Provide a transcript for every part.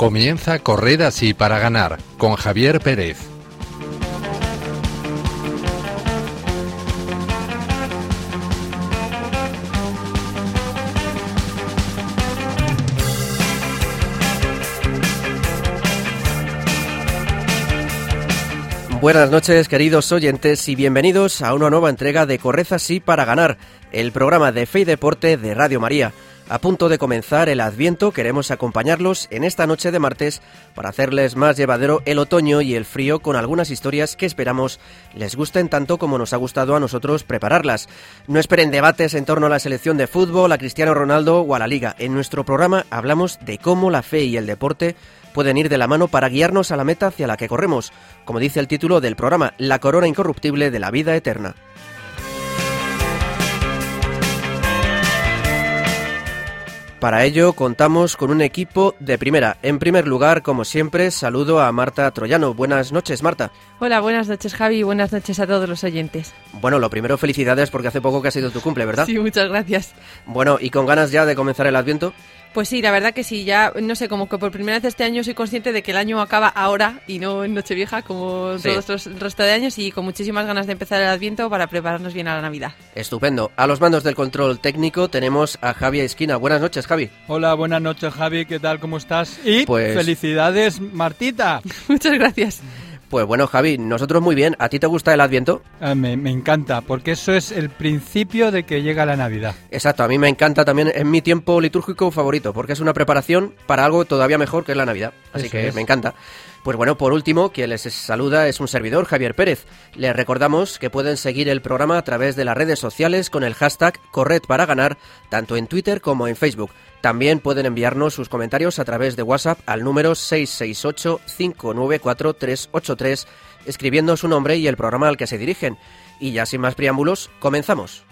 Comienza Correr así para ganar con Javier Pérez. Buenas noches, queridos oyentes, y bienvenidos a una nueva entrega de Correza Sí para Ganar, el programa de Fe y Deporte de Radio María. A punto de comenzar el Adviento, queremos acompañarlos en esta noche de martes para hacerles más llevadero el otoño y el frío con algunas historias que esperamos les gusten tanto como nos ha gustado a nosotros prepararlas. No esperen debates en torno a la selección de fútbol, a Cristiano Ronaldo o a la Liga. En nuestro programa hablamos de cómo la fe y el deporte pueden ir de la mano para guiarnos a la meta hacia la que corremos, como dice el título del programa, La corona incorruptible de la vida eterna. Para ello contamos con un equipo de primera. En primer lugar, como siempre, saludo a Marta Troyano. Buenas noches, Marta. Hola, buenas noches, Javi, y buenas noches a todos los oyentes. Bueno, lo primero, felicidades porque hace poco que ha sido tu cumple, ¿verdad? Sí, muchas gracias. Bueno, ¿y con ganas ya de comenzar el Adviento? Pues sí, la verdad que sí, ya no sé, como que por primera vez este año soy consciente de que el año acaba ahora y no en Nochevieja como Sí. todos los el resto de años y con muchísimas ganas de empezar el Adviento para prepararnos bien a la Navidad. Estupendo. A los mandos del control técnico tenemos a Javi Esquina. Buenas noches, Javi. Hola, buenas noches Javi, ¿qué tal? ¿Cómo estás? Y Pues- felicidades Martita. Muchas gracias. Pues bueno, Javi, nosotros muy bien. ¿A ti te gusta el Adviento? Ah, me, me encanta, porque eso es el principio de que llega la Navidad. Exacto, a mí me encanta también, es mi tiempo litúrgico favorito, porque es una preparación para algo todavía mejor que es la Navidad. Así Eso que es. me encanta. Pues bueno, por último, quien les saluda es un servidor, Javier Pérez. Les recordamos que pueden seguir el programa a través de las redes sociales con el hashtag Corred para ganar, tanto en Twitter como en Facebook. También pueden enviarnos sus comentarios a través de WhatsApp al número 668-594-383, escribiendo su nombre y el programa al que se dirigen. Y ya sin más preámbulos, comenzamos.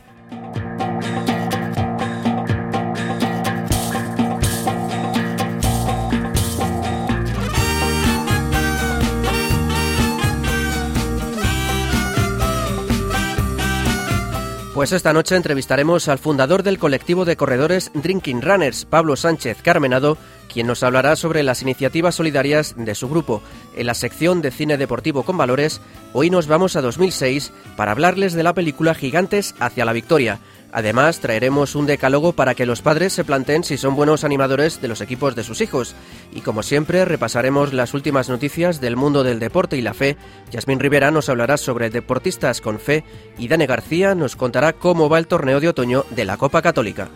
Pues esta noche entrevistaremos al fundador del colectivo de corredores Drinking Runners, Pablo Sánchez Carmenado, quien nos hablará sobre las iniciativas solidarias de su grupo. En la sección de cine deportivo con valores, hoy nos vamos a 2006 para hablarles de la película Gigantes hacia la victoria. Además, traeremos un decálogo para que los padres se planteen si son buenos animadores de los equipos de sus hijos. Y como siempre, repasaremos las últimas noticias del mundo del deporte y la fe. Yasmín Rivera nos hablará sobre deportistas con fe y Dane García nos contará cómo va el torneo de otoño de la Copa Católica.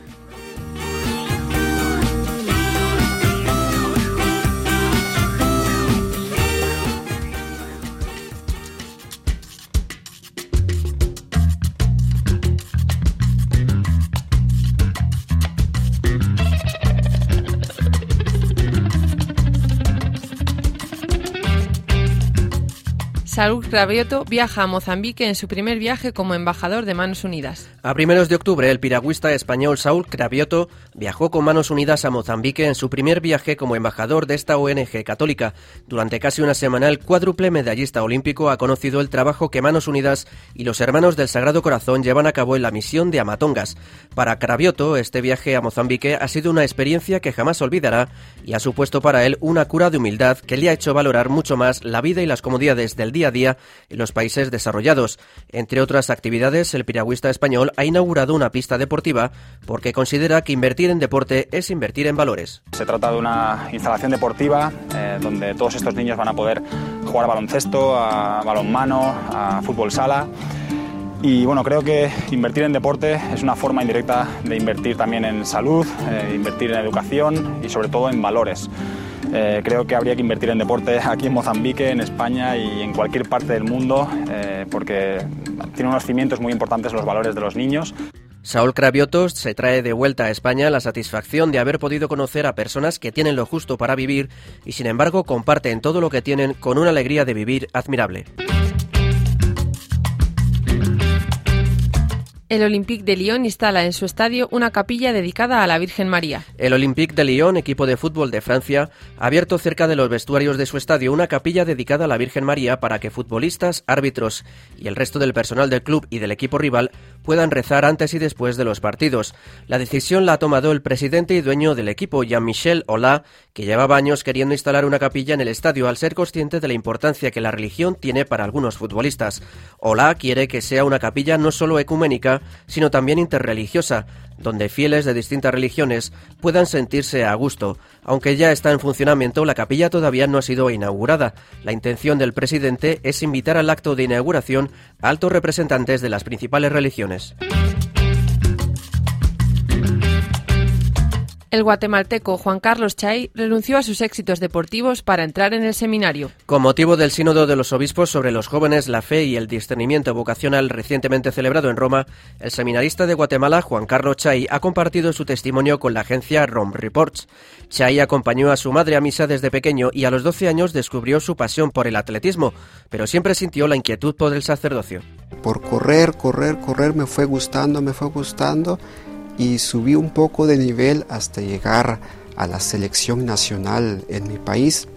Saúl Cravioto viaja a Mozambique en su primer viaje como embajador de Manos Unidas. A primeros de octubre, el piragüista español Saúl Cravioto viajó con manos unidas a Mozambique en su primer viaje como embajador de esta ONG católica. Durante casi una semana, el cuádruple medallista olímpico ha conocido el trabajo que Manos Unidas y los hermanos del Sagrado Corazón llevan a cabo en la misión de Amatongas. Para Cravioto, este viaje a Mozambique ha sido una experiencia que jamás olvidará y ha supuesto para él una cura de humildad que le ha hecho valorar mucho más la vida y las comodidades del día día en los países desarrollados. Entre otras actividades, el piragüista español ha inaugurado una pista deportiva porque considera que invertir en deporte es invertir en valores. Se trata de una instalación deportiva eh, donde todos estos niños van a poder jugar a baloncesto, a balonmano, a fútbol sala. Y bueno, creo que invertir en deporte es una forma indirecta de invertir también en salud, eh, invertir en educación y sobre todo en valores. Eh, creo que habría que invertir en deporte aquí en Mozambique, en España y en cualquier parte del mundo eh, porque tiene unos cimientos muy importantes los valores de los niños. Saúl Craviotos se trae de vuelta a España la satisfacción de haber podido conocer a personas que tienen lo justo para vivir y sin embargo comparten todo lo que tienen con una alegría de vivir admirable. El Olympique de Lyon instala en su estadio una capilla dedicada a la Virgen María. El Olympique de Lyon, equipo de fútbol de Francia, ha abierto cerca de los vestuarios de su estadio una capilla dedicada a la Virgen María para que futbolistas, árbitros y el resto del personal del club y del equipo rival puedan rezar antes y después de los partidos. La decisión la ha tomado el presidente y dueño del equipo, Jean-Michel Hola, que llevaba años queriendo instalar una capilla en el estadio al ser consciente de la importancia que la religión tiene para algunos futbolistas. Hola quiere que sea una capilla no solo ecuménica, sino también interreligiosa, donde fieles de distintas religiones puedan sentirse a gusto. Aunque ya está en funcionamiento, la capilla todavía no ha sido inaugurada. La intención del presidente es invitar al acto de inauguración a altos representantes de las principales religiones. El guatemalteco Juan Carlos Chay renunció a sus éxitos deportivos para entrar en el seminario. Con motivo del Sínodo de los Obispos sobre los jóvenes, la fe y el discernimiento vocacional recientemente celebrado en Roma, el seminarista de Guatemala, Juan Carlos Chay, ha compartido su testimonio con la agencia Rome Reports. Chay acompañó a su madre a misa desde pequeño y a los 12 años descubrió su pasión por el atletismo, pero siempre sintió la inquietud por el sacerdocio. Por correr, correr, correr me fue gustando, me fue gustando y subí un poco de nivel hasta llegar a la selección nacional en mi país.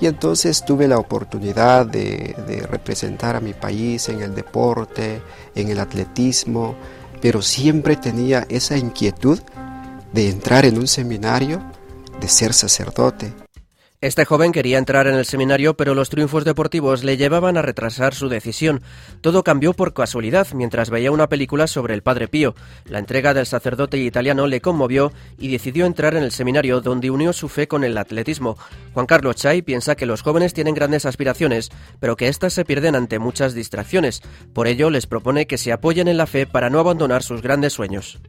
Y entonces tuve la oportunidad de, representar a mi país en el deporte, en el atletismo, pero siempre tenía esa inquietud de entrar en un seminario, de ser sacerdote. Este joven quería entrar en el seminario, pero los triunfos deportivos le llevaban a retrasar su decisión. Todo cambió por casualidad mientras veía una película sobre el Padre Pío. La entrega del sacerdote italiano le conmovió y decidió entrar en el seminario donde unió su fe con el atletismo. Juan Carlos Chay piensa que los jóvenes tienen grandes aspiraciones, pero que éstas se pierden ante muchas distracciones. Por ello les propone que se apoyen en la fe para no abandonar sus grandes sueños.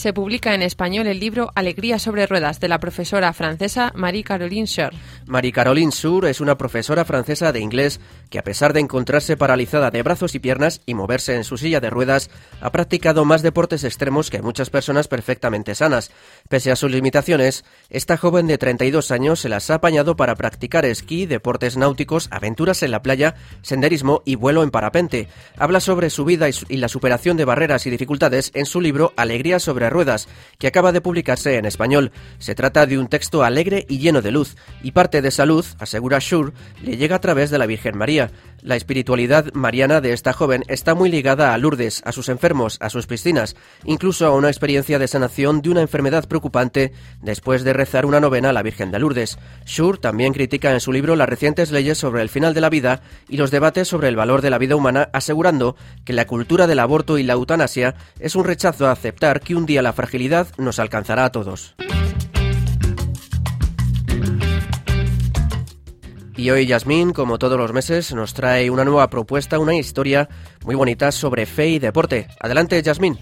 Se publica en español el libro Alegría sobre ruedas de la profesora francesa Marie-Caroline Schur. Marie-Caroline Schur es una profesora francesa de inglés que a pesar de encontrarse paralizada de brazos y piernas y moverse en su silla de ruedas, ha practicado más deportes extremos que muchas personas perfectamente sanas. Pese a sus limitaciones, esta joven de 32 años se las ha apañado para practicar esquí, deportes náuticos, aventuras en la playa, senderismo y vuelo en parapente. Habla sobre su vida y la superación de barreras y dificultades en su libro Alegría sobre ruedas, que acaba de publicarse en español. Se trata de un texto alegre y lleno de luz, y parte de esa luz, asegura Schur, le llega a través de la Virgen María. La espiritualidad mariana de esta joven está muy ligada a Lourdes, a sus enfermos, a sus piscinas, incluso a una experiencia de sanación de una enfermedad preocupante después de rezar una novena a la Virgen de Lourdes. Schur también critica en su libro las recientes leyes sobre el final de la vida y los debates sobre el valor de la vida humana, asegurando que la cultura del aborto y la eutanasia es un rechazo a aceptar que un día la fragilidad nos alcanzará a todos. Y hoy Yasmín, como todos los meses, nos trae una nueva propuesta, una historia muy bonita sobre fe y deporte. Adelante, Yasmín.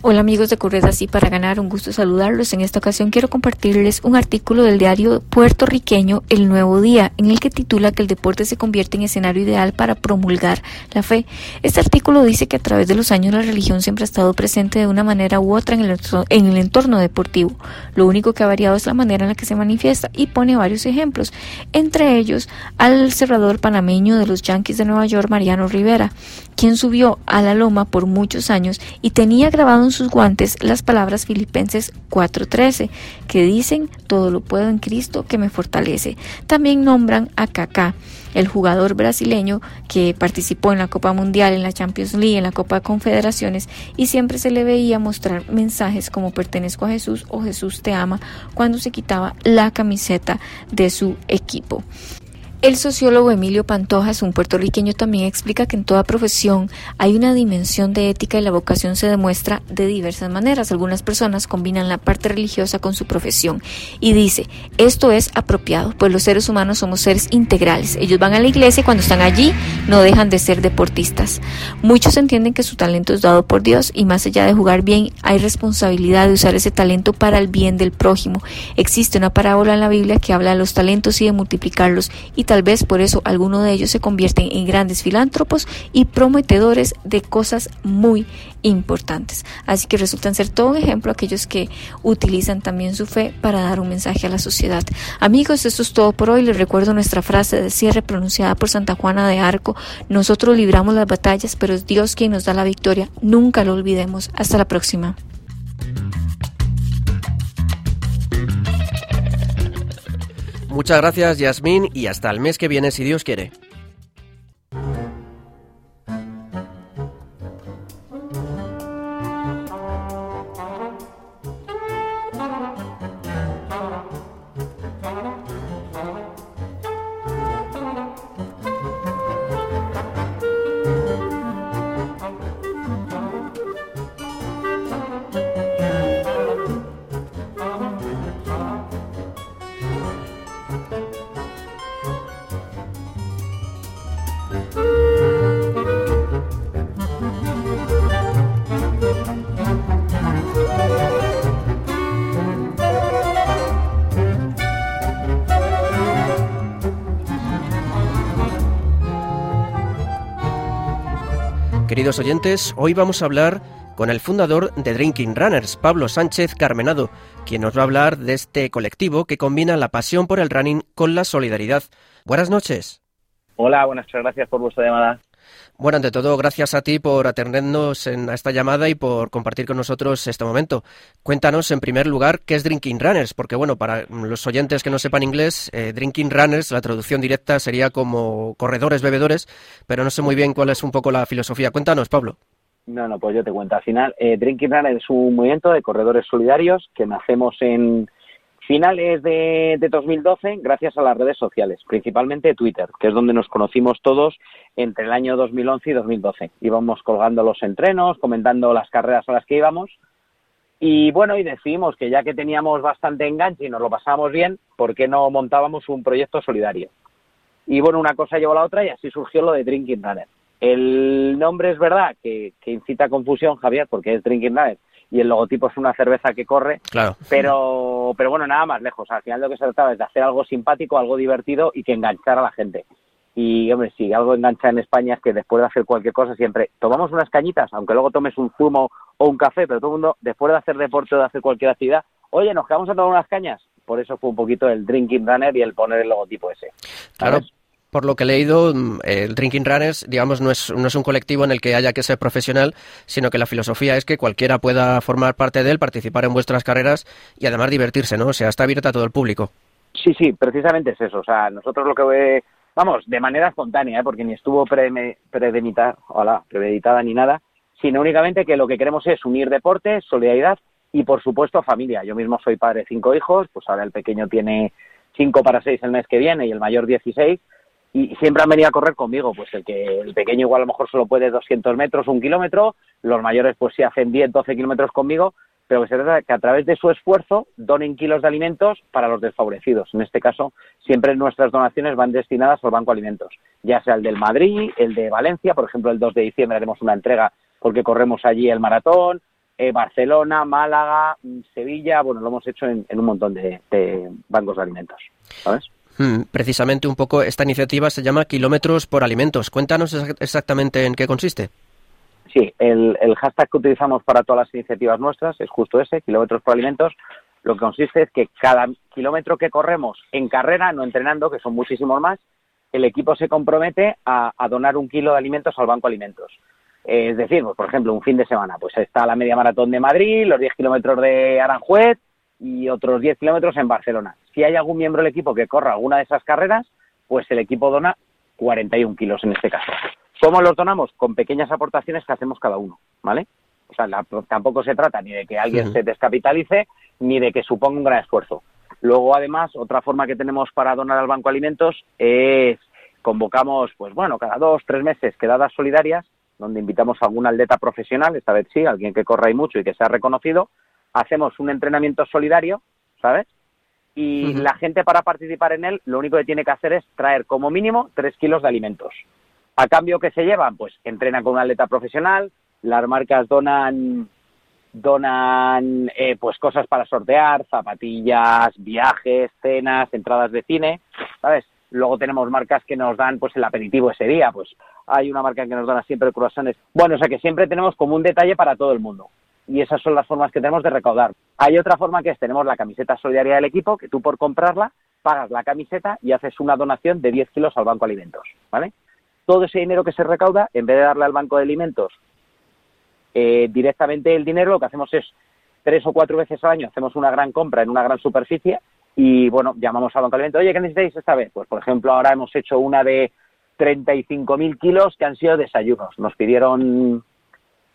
Hola amigos de Correr Así para Ganar, un gusto saludarlos. En esta ocasión quiero compartirles un artículo del diario puertorriqueño El Nuevo Día, en el que titula que el deporte se convierte en escenario ideal para promulgar la fe. Este artículo dice que a través de los años la religión siempre ha estado presente de una manera u otra en el, en el entorno deportivo. Lo único que ha variado es la manera en la que se manifiesta y pone varios ejemplos, entre ellos al cerrador panameño de los Yankees de Nueva York, Mariano Rivera, quien subió a la loma por muchos años y tenía grabado en sus guantes las palabras filipenses 4.13, que dicen, todo lo puedo en Cristo que me fortalece. También nombran a Kaká, el jugador brasileño que participó en la Copa Mundial, en la Champions League, en la Copa de Confederaciones y siempre se le veía mostrar mensajes como pertenezco a Jesús o Jesús te ama cuando se quitaba la camiseta de su equipo. El sociólogo Emilio Pantojas, un puertorriqueño, también explica que en toda profesión hay una dimensión de ética y la vocación se demuestra de diversas maneras. Algunas personas combinan la parte religiosa con su profesión y dice, esto es apropiado, pues los seres humanos somos seres integrales. Ellos van a la iglesia y cuando están allí no dejan de ser deportistas. Muchos entienden que su talento es dado por Dios y más allá de jugar bien, hay responsabilidad de usar ese talento para el bien del prójimo. Existe una parábola en la Biblia que habla de los talentos y de multiplicarlos y tal vez por eso algunos de ellos se convierten en grandes filántropos y prometedores de cosas muy importantes. Así que resultan ser todo un ejemplo aquellos que utilizan también su fe para dar un mensaje a la sociedad. Amigos, esto es todo por hoy. Les recuerdo nuestra frase de cierre pronunciada por Santa Juana de Arco. Nosotros libramos las batallas, pero es Dios quien nos da la victoria. Nunca lo olvidemos. Hasta la próxima. Muchas gracias, Yasmín, y hasta el mes que viene, si Dios quiere. Queridos oyentes, hoy vamos a hablar con el fundador de Drinking Runners, Pablo Sánchez Carmenado, quien nos va a hablar de este colectivo que combina la pasión por el running con la solidaridad. Buenas noches. Hola, buenas gracias por vuestra llamada. Bueno, ante todo, gracias a ti por atendernos en esta llamada y por compartir con nosotros este momento. Cuéntanos, en primer lugar, qué es Drinking Runners, porque, bueno, para los oyentes que no sepan inglés, eh, Drinking Runners, la traducción directa sería como corredores bebedores, pero no sé muy bien cuál es un poco la filosofía. Cuéntanos, Pablo. No, no, pues yo te cuento. Al final, eh, Drinking Runners es un movimiento de corredores solidarios que nacemos en, finales de, 2012 gracias a las redes sociales, principalmente Twitter, que es donde nos conocimos todos entre el año 2011 y 2012. Íbamos colgando los entrenos, comentando las carreras a las que íbamos y bueno, y decidimos que ya que teníamos bastante enganche y nos lo pasábamos bien, ¿por qué no montábamos un proyecto solidario? Y bueno, una cosa llevó a la otra y así surgió lo de Drinking Runner. El nombre es verdad que, incita confusión, Javier, porque es Drinking Runner y el logotipo es una cerveza que corre. Claro. Pero, pero bueno, nada más lejos. Al final lo que se trataba es de hacer algo simpático, algo divertido y que enganchara a la gente. Y, hombre, si algo engancha en España es que después de hacer cualquier cosa siempre tomamos unas cañitas, aunque luego tomes un zumo o un café, pero todo el mundo, después de hacer deporte o de hacer cualquier actividad, oye, nos quedamos a tomar unas cañas. Por eso fue un poquito el drinking runner y el poner el logotipo ese. Claro, por lo que he leído, mm, el Drinking Runners, digamos, no es, no es un colectivo en el que haya que ser profesional, sino que la filosofía es que cualquiera pueda formar parte de él, participar en vuestras carreras y además divertirse, ¿no? O sea, está abierta a todo el público. Sí, sí, precisamente es eso. O sea, nosotros lo que vamos, de manera espontánea, ¿eh? porque ni estuvo premeditada, hola, premeditada ni nada, sino únicamente que lo que queremos es unir deporte, solidaridad y, por supuesto, familia. Yo mismo soy padre de cinco hijos, pues ahora el pequeño tiene cinco para seis el mes que viene y el mayor dieciséis y siempre han venido a correr conmigo, pues el que el pequeño igual a lo mejor solo puede 200 metros, un kilómetro, los mayores pues sí hacen 10, 12 kilómetros conmigo, pero que se trata de que a través de su esfuerzo donen kilos de alimentos para los desfavorecidos. En este caso, siempre nuestras donaciones van destinadas al Banco Alimentos, ya sea el del Madrid, el de Valencia, por ejemplo, el 2 de diciembre haremos una entrega porque corremos allí el maratón, eh, Barcelona, Málaga, Sevilla, bueno, lo hemos hecho en, un montón de, de bancos de alimentos, ¿sabes? Hmm, precisamente un poco esta iniciativa se llama Kilómetros por Alimentos. Cuéntanos exactamente en qué consiste. Sí, el, hashtag que utilizamos para todas las iniciativas nuestras es justo ese, Kilómetros por Alimentos. Lo que consiste es que cada kilómetro que corremos en carrera, no entrenando, que son muchísimos más, el equipo se compromete a, donar un kilo de alimentos al Banco Alimentos. Es decir, pues, por ejemplo, un fin de semana, pues está la media maratón de Madrid, los 10 kilómetros de Aranjuez, y otros 10 kilómetros en Barcelona. Si hay algún miembro del equipo que corra alguna de esas carreras, pues el equipo dona 41 kilos en este caso. ¿Cómo los donamos? Con pequeñas aportaciones que hacemos cada uno, ¿vale? O sea, tampoco se trata ni de que alguien se descapitalice, ni de que suponga un gran esfuerzo. Luego, además, otra forma que tenemos para donar al Banco Alimentos es convocamos, pues bueno, cada dos, tres meses quedadas solidarias, donde invitamos a algún atleta profesional, esta vez sí, alguien que corra y mucho y que sea reconocido, hacemos un entrenamiento solidario, ¿sabes? Y la gente para participar en él lo único que tiene que hacer es traer como mínimo tres kilos de alimentos. A cambio, ¿qué se llevan? Pues entrenan con un atleta profesional, las marcas donan donan eh, pues cosas para sortear, zapatillas, viajes, cenas, entradas de cine, ¿sabes? Luego tenemos marcas que nos dan pues el aperitivo ese día, pues hay una marca que nos da siempre croissants. Bueno, o sea que siempre tenemos como un detalle para todo el mundo. Y esas son las formas que tenemos de recaudar. Hay otra forma que es, tenemos la camiseta solidaria del equipo, que tú por comprarla pagas la camiseta y haces una donación de 10 kilos al Banco Alimentos, ¿vale? Todo ese dinero que se recauda, en vez de darle al Banco de Alimentos eh, directamente el dinero, lo que hacemos es tres o cuatro veces al año hacemos una gran compra en una gran superficie y bueno, llamamos al Banco de Alimentos, oye, ¿qué necesitáis esta vez? Pues por ejemplo, ahora hemos hecho una de 35.000 kilos que han sido desayunos. Nos pidieron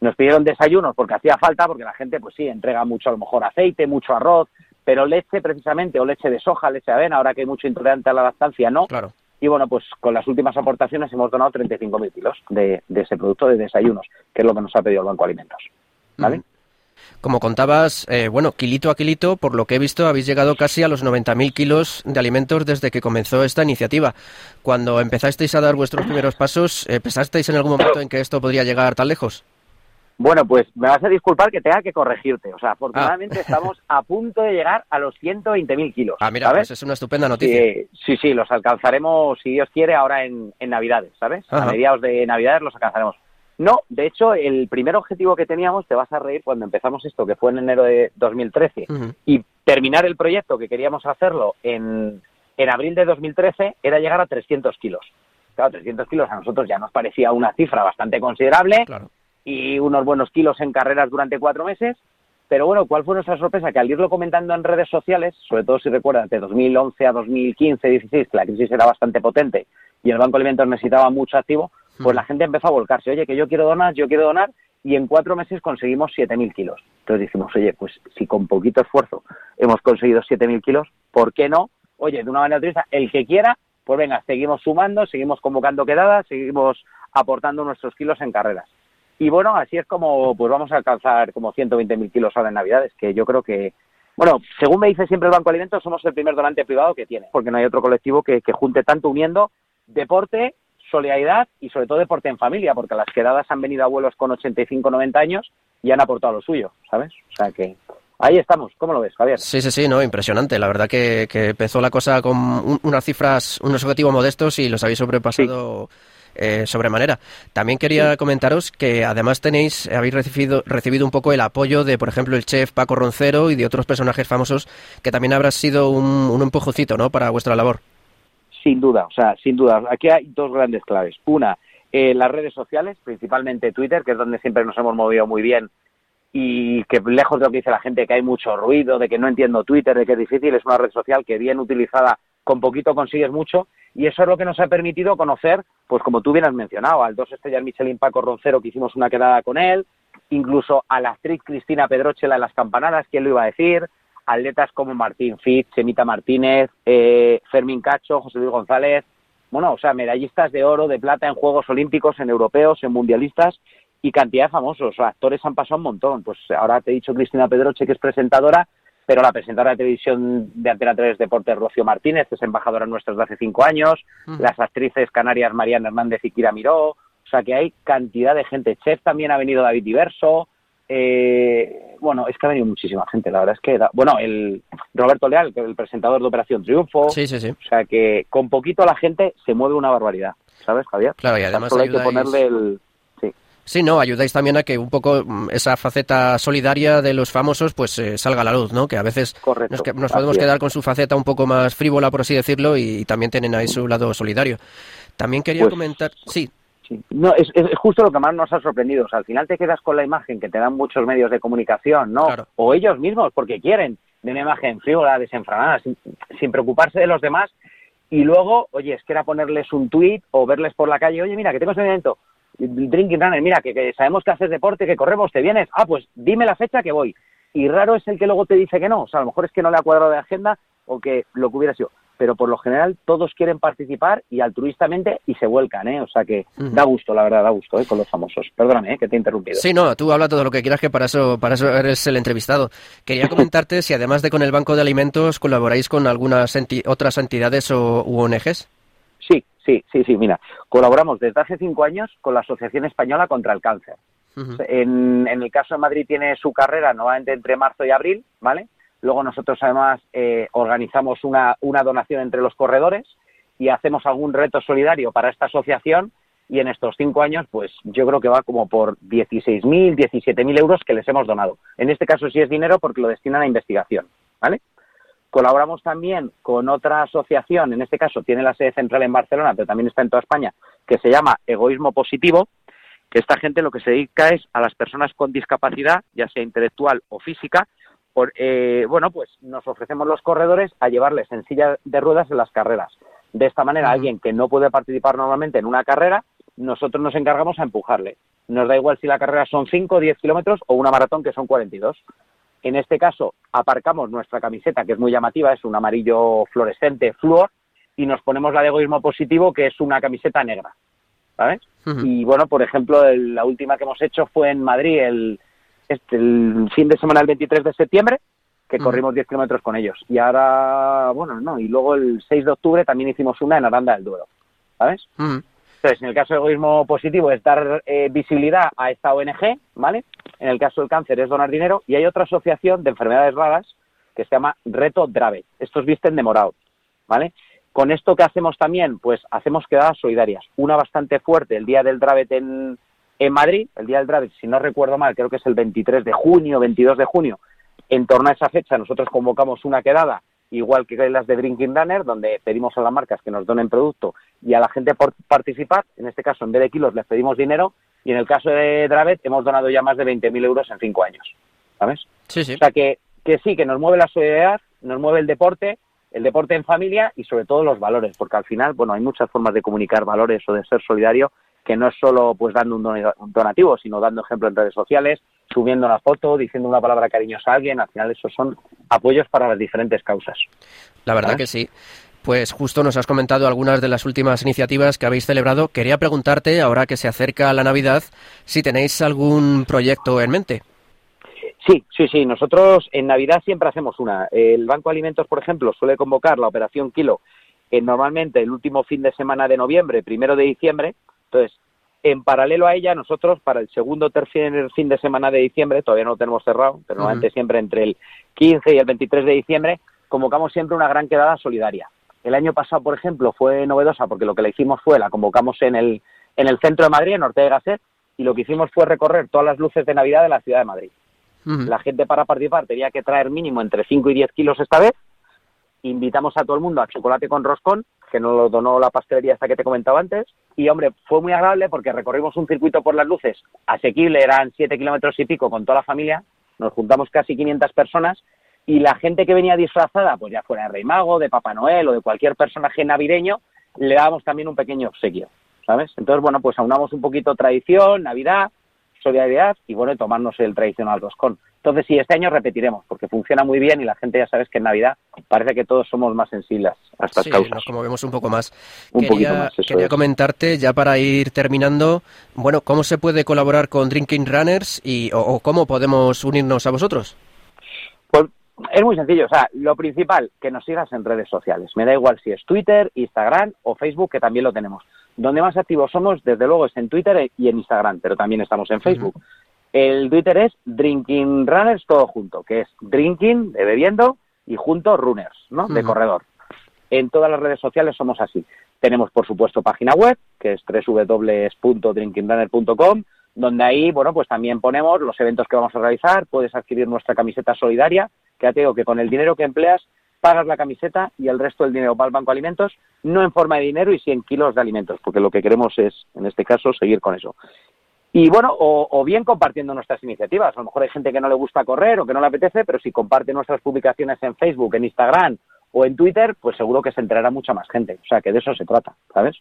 nos pidieron desayunos porque hacía falta, porque la gente, pues sí, entrega mucho, a lo mejor aceite, mucho arroz, pero leche precisamente, o leche de soja, leche de avena, ahora que hay mucho intolerante a la lactancia, no. Claro. Y bueno, pues con las últimas aportaciones hemos donado 35.000 kilos de, de, ese producto de desayunos, que es lo que nos ha pedido el Banco Alimentos. ¿Vale? Como contabas, eh, bueno, kilito a kilito, por lo que he visto, habéis llegado casi a los 90.000 kilos de alimentos desde que comenzó esta iniciativa. Cuando empezasteis a dar vuestros primeros pasos, eh, ¿pensasteis en algún momento en que esto podría llegar tan lejos? Bueno, pues me vas a disculpar que tenga que corregirte. O sea, afortunadamente ah. estamos a punto de llegar a los 120.000 kilos. Ah, mira, ¿sabes? Pues es una estupenda noticia. Sí, sí, sí, los alcanzaremos, si Dios quiere, ahora en, en Navidades, ¿sabes? Ajá. A mediados de Navidades los alcanzaremos. No, de hecho, el primer objetivo que teníamos, te vas a reír, cuando empezamos esto, que fue en enero de 2013, Ujú. y terminar el proyecto, que queríamos hacerlo en, en abril de 2013, era llegar a 300 kilos. Claro, 300 kilos a nosotros ya nos parecía una cifra bastante considerable Claro. Y unos buenos kilos en carreras durante cuatro meses. Pero bueno, ¿cuál fue nuestra sorpresa? Que al irlo comentando en redes sociales, sobre todo si recuerdas, de 2011 a 2015, 16, que la crisis era bastante potente y el Banco de Alimentos necesitaba mucho activo, pues la gente empezó a volcarse. Oye, que yo quiero donar, yo quiero donar, y en cuatro meses conseguimos 7.000 kilos. Entonces dijimos, oye, pues si con poquito esfuerzo hemos conseguido 7.000 kilos, ¿por qué no? Oye, de una manera altruista, el que quiera, pues venga, seguimos sumando, seguimos convocando quedadas, seguimos aportando nuestros kilos en carreras. Y bueno, así es como pues vamos a alcanzar como 120.000 kilos ahora en Navidades, que yo creo que, bueno, según me dice siempre el Banco de Alimentos, somos el primer donante privado que tiene, porque no hay otro colectivo que, que junte tanto uniendo deporte, solidaridad y sobre todo deporte en familia, porque las quedadas han venido abuelos con 85, 90 años y han aportado lo suyo, ¿sabes? O sea que ahí estamos. ¿Cómo lo ves, Javier? Sí, sí, sí, no, impresionante. La verdad que, que empezó la cosa con un- unas cifras, unos objetivos modestos y los habéis sobrepasado eh, sobremanera. También quería comentaros que además tenéis, habéis recibido, recibido un poco el apoyo de, por ejemplo, el chef Paco Roncero y de otros personajes famosos que también habrá sido un, un empujoncito, ¿no? Para vuestra labor. Sin duda, o sea, sin duda. Aquí hay dos grandes claves. Una, eh, las redes sociales, principalmente Twitter, que es donde siempre nos hemos movido muy bien y que lejos de lo que dice la gente, que hay mucho ruido, de que no entiendo Twitter, de que es difícil, es una red social que bien utilizada, con poquito consigues mucho y eso es lo que nos ha permitido conocer, pues como tú bien has mencionado, al dos estrellas Michelin Paco Roncero, que hicimos una quedada con él, incluso a la actriz Cristina Pedrochela en las campanadas, ¿quién lo iba a decir? Atletas como Martín Fitz, Semita Martínez, eh, Fermín Cacho, José Luis González, bueno, o sea, medallistas de oro, de plata en Juegos Olímpicos, en europeos, en mundialistas y cantidad de famosos. O sea, actores han pasado un montón. Pues ahora te he dicho Cristina Pedroche, que es presentadora, pero la presentadora de televisión de Antena 3 Deportes, Rocío Martínez, que es embajadora nuestra desde hace cinco años, las actrices canarias Mariana Hernández y Kira Miró, o sea que hay cantidad de gente. Chef también ha venido David Diverso, eh, bueno, es que ha venido muchísima gente, la verdad es que, da- bueno, el Roberto Leal, que es el presentador de Operación Triunfo, Sí, sí, sí. o sea que con poquito la gente se mueve una barbaridad, ¿sabes, Javier? Claro, y además solo hay que ponerle el... Sí. No, ayudáis también a que un poco mm, esa faceta solidaria de los famosos pues eh, salga a la luz, ¿no? Que a veces Correcto, nos, que- nos así podemos quedar con su faceta un poco más frívola, por así decirlo, y, también tienen ahí su lado solidario. También quería Pues- comentar, sí, Sí. No, es, es- es justo lo que más nos ha sorprendido. O sea, al final te quedas con la imagen que te dan muchos medios de comunicación, ¿no? Claro. O ellos mismos, porque quieren, de una imagen frívola, desenfrenada, sin, sin preocuparse de los demás. Y luego, oye, es que era ponerles un tuit o verles por la calle, oye, mira, que tengo este evento, Drinking Runner, mira, que, que sabemos que haces deporte, que corremos, te vienes, ah, pues dime la fecha que voy. Y raro es el que luego te dice que no. O sea, a lo mejor es que no le ha cuadrado de agenda o que lo que hubiera sido. Pero por lo general todos quieren participar y altruistamente y se vuelcan, ¿eh? O sea que da gusto, la verdad, da gusto, ¿eh? Con los famosos. Perdóname, ¿eh? Que te he interrumpido. Sí, no, tú habla todo lo que quieras, que para eso, para eso eres el entrevistado. Quería comentarte si además de con el Banco de Alimentos colaboráis con algunas enti- otras entidades o u ONGs. Sí, sí, sí. Mira, colaboramos desde hace cinco años con la Asociación Española contra el Cáncer. En, en el caso de Madrid tiene su carrera nuevamente entre marzo y abril, ¿vale? Luego nosotros además eh, organizamos una, una donación entre los corredores y hacemos algún reto solidario para esta asociación y en estos cinco años, pues yo creo que va como por 16.000, 17.000 euros que les hemos donado. En este caso sí es dinero porque lo destinan a investigación, ¿vale? Colaboramos también con otra asociación, en este caso tiene la sede central en Barcelona, pero también está en toda España, que se llama Egoísmo Positivo, que esta gente lo que se dedica es a las personas con discapacidad, ya sea intelectual o física, por, eh, bueno, pues nos ofrecemos los corredores a llevarles en silla de ruedas en las carreras. De esta manera, alguien que no puede participar normalmente en una carrera, nosotros nos encargamos a empujarle. Nos da igual si la carrera son 5 o 10 kilómetros o una maratón que son 42. En este caso, aparcamos nuestra camiseta, que es muy llamativa, es un amarillo fluorescente, flúor, y nos ponemos la de egoísmo positivo, que es una camiseta negra. ¿Sabes? Y bueno, por ejemplo, la última que hemos hecho fue en Madrid el, este, el fin de semana del 23 de septiembre, que corrimos 10 kilómetros con ellos. Y ahora, bueno, no, y luego el 6 de octubre también hicimos una en Aranda del Duero. ¿Sabes? Entonces, en el caso del egoísmo positivo es dar eh, visibilidad a esta ONG, ¿vale? En el caso del cáncer es donar dinero y hay otra asociación de enfermedades raras que se llama Reto Drave. Estos visten de morado, ¿vale? Con esto que hacemos también, pues hacemos quedadas solidarias. Una bastante fuerte el día del Dravet en, en Madrid, el día del Dravet, si no recuerdo mal, creo que es el 23 de junio, 22 de junio. En torno a esa fecha nosotros convocamos una quedada igual que las de Drinking Runner, donde pedimos a las marcas que nos donen producto y a la gente por participar. En este caso, en vez de kilos, les pedimos dinero. Y en el caso de Dravet, hemos donado ya más de 20.000 euros en cinco años. ¿Sabes? Sí, sí. O sea, que, que sí, que nos mueve la solidaridad, nos mueve el deporte, el deporte en familia y sobre todo los valores, porque al final, bueno, hay muchas formas de comunicar valores o de ser solidario que no es solo pues dando un donativo, sino dando ejemplo en redes sociales, subiendo una foto, diciendo una palabra cariñosa a alguien, al final esos son apoyos para las diferentes causas. La verdad que sí. Pues justo nos has comentado algunas de las últimas iniciativas que habéis celebrado. Quería preguntarte, ahora que se acerca la Navidad, si tenéis algún proyecto en mente. Sí, sí, sí. Nosotros en Navidad siempre hacemos una. El Banco de Alimentos, por ejemplo, suele convocar la Operación Kilo normalmente el último fin de semana de noviembre, primero de diciembre. Entonces, en paralelo a ella, nosotros para el segundo tercer fin de semana de diciembre, todavía no lo tenemos cerrado, pero normalmente siempre entre el 15 y el 23 de diciembre, convocamos siempre una gran quedada solidaria. El año pasado, por ejemplo, fue novedosa porque lo que la hicimos fue, la convocamos en el, en el centro de Madrid, en Ortega de Gasset, y lo que hicimos fue recorrer todas las luces de Navidad de la ciudad de Madrid. La gente para participar tenía que traer mínimo entre 5 y 10 kilos esta vez. Invitamos a todo el mundo a chocolate con roscón, que nos lo donó la pastelería esta que te comentaba antes. Y hombre, fue muy agradable porque recorrimos un circuito por las luces asequible, eran siete kilómetros y pico con toda la familia, nos juntamos casi 500 personas y la gente que venía disfrazada, pues ya fuera de Rey Mago, de Papá Noel o de cualquier personaje navideño, le dábamos también un pequeño obsequio, ¿sabes? Entonces, bueno, pues aunamos un poquito tradición, Navidad, solidaridad y bueno, tomarnos el tradicional roscón. Entonces, sí, este año repetiremos, porque funciona muy bien y la gente ya sabes que en Navidad parece que todos somos más sensibles a estas sí, causas. Como vemos un poco más. Un quería, poquito más, quería comentarte, ya para ir terminando, bueno, ¿cómo se puede colaborar con Drinking Runners y, o, o cómo podemos unirnos a vosotros? Pues es muy sencillo, o sea, lo principal, que nos sigas en redes sociales. Me da igual si es Twitter, Instagram o Facebook, que también lo tenemos. Donde más activos somos, desde luego, es en Twitter y en Instagram, pero también estamos en Facebook. El Twitter es Drinking Runners todo junto, que es Drinking, de bebiendo, y junto Runners, ¿no? De corredor. En todas las redes sociales somos así. Tenemos, por supuesto, página web, que es www.drinkingrunner.com, donde ahí, bueno, pues también ponemos los eventos que vamos a realizar, puedes adquirir nuestra camiseta solidaria, que ya te digo que con el dinero que empleas pagas la camiseta y el resto del dinero va al Banco de Alimentos, no en forma de dinero y sí en kilos de alimentos, porque lo que queremos es, en este caso, seguir con eso. Y bueno, o, o bien compartiendo nuestras iniciativas. A lo mejor hay gente que no le gusta correr o que no le apetece, pero si comparte nuestras publicaciones en Facebook, en Instagram o en Twitter, pues seguro que se enterará mucha más gente. O sea, que de eso se trata, ¿sabes?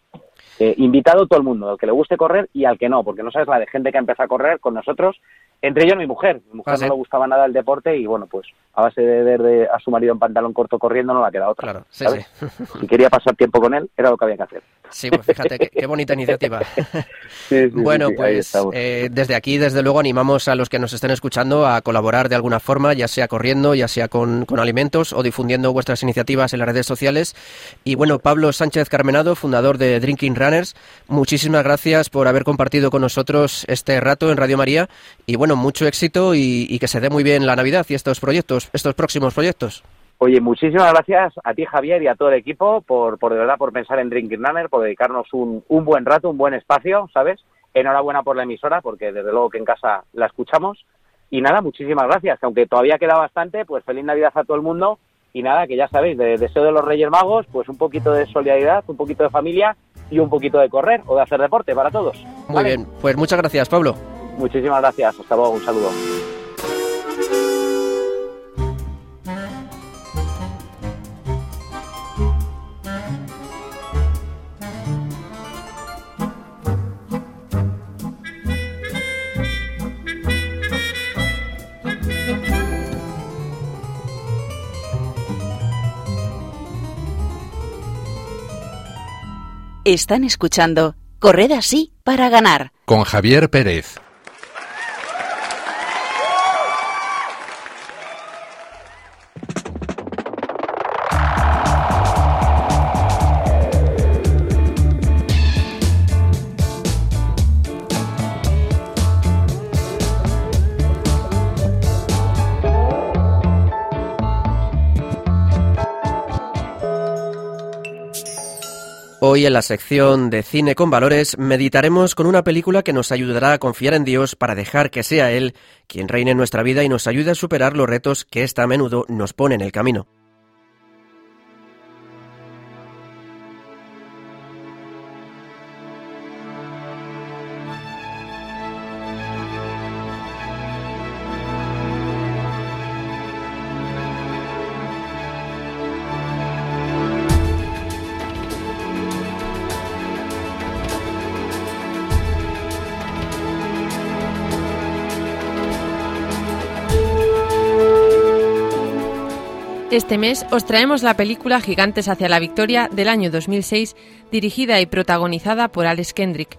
Eh, invitado todo el mundo, al que le guste correr y al que no, porque no sabes la de gente que empieza a correr con nosotros, entre ellos mi mujer. Mi mujer Ah, sí. no le gustaba nada el deporte y bueno, pues a base de ver de- a su marido en pantalón corto corriendo no la queda otra. Claro, sí, ¿sabes? sí. Si quería pasar tiempo con él, era lo que había que hacer. Sí, pues fíjate, qué, qué bonita iniciativa. Sí, sí, sí, Bueno, sí, pues eh, desde aquí, desde luego, animamos a los que nos estén escuchando a colaborar de alguna forma, ya sea corriendo, ya sea con, con alimentos o difundiendo vuestras iniciativas en las redes sociales. Y bueno, Pablo Sánchez Carmenado, fundador de Drinking Runners, muchísimas gracias por haber compartido con nosotros este rato en Radio María y bueno, mucho éxito y, y que se dé muy bien la Navidad y estos proyectos, estos próximos proyectos. Oye, muchísimas gracias a ti, Javier, y a todo el equipo por, por de verdad, por pensar en Drinking Runner, por dedicarnos un, un buen rato, un buen espacio, ¿sabes? Enhorabuena por la emisora, porque desde luego que en casa la escuchamos. Y nada, muchísimas gracias, que aunque todavía queda bastante, pues feliz Navidad a todo el mundo. Y nada, que ya sabéis, de deseo de los Reyes Magos, pues un poquito de solidaridad, un poquito de familia y un poquito de correr o de hacer deporte para todos. Muy ¿vale? bien, pues muchas gracias, Pablo. Muchísimas gracias, hasta luego, un saludo. Están escuchando Corred así para ganar. Con Javier Pérez. Hoy en la sección de Cine con Valores meditaremos con una película que nos ayudará a confiar en Dios para dejar que sea Él quien reine en nuestra vida y nos ayude a superar los retos que ésta a menudo nos pone en el camino. Este mes os traemos la película Gigantes hacia la Victoria del año 2006, dirigida y protagonizada por Alex Kendrick.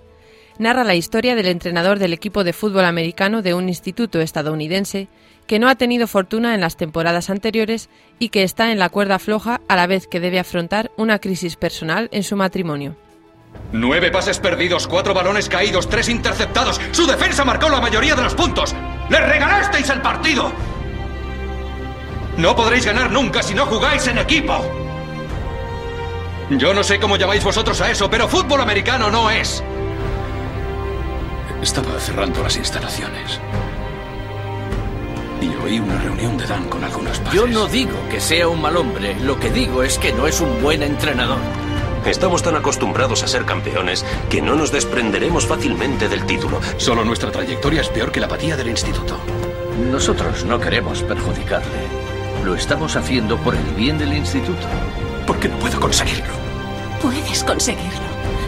Narra la historia del entrenador del equipo de fútbol americano de un instituto estadounidense que no ha tenido fortuna en las temporadas anteriores y que está en la cuerda floja a la vez que debe afrontar una crisis personal en su matrimonio. Nueve pases perdidos, cuatro balones caídos, tres interceptados. Su defensa marcó la mayoría de los puntos. ¡Le regalasteis el partido! No podréis ganar nunca si no jugáis en equipo. Yo no sé cómo llamáis vosotros a eso, pero fútbol americano no es. Estaba cerrando las instalaciones. Y oí una reunión de Dan con algunos padres. Yo no digo que sea un mal hombre, lo que digo es que no es un buen entrenador. Estamos tan acostumbrados a ser campeones que no nos desprenderemos fácilmente del título. Solo nuestra trayectoria es peor que la apatía del instituto. Nosotros no queremos perjudicarle. Lo estamos haciendo por el bien del instituto. ¿Por qué no puedo conseguirlo? Puedes conseguirlo.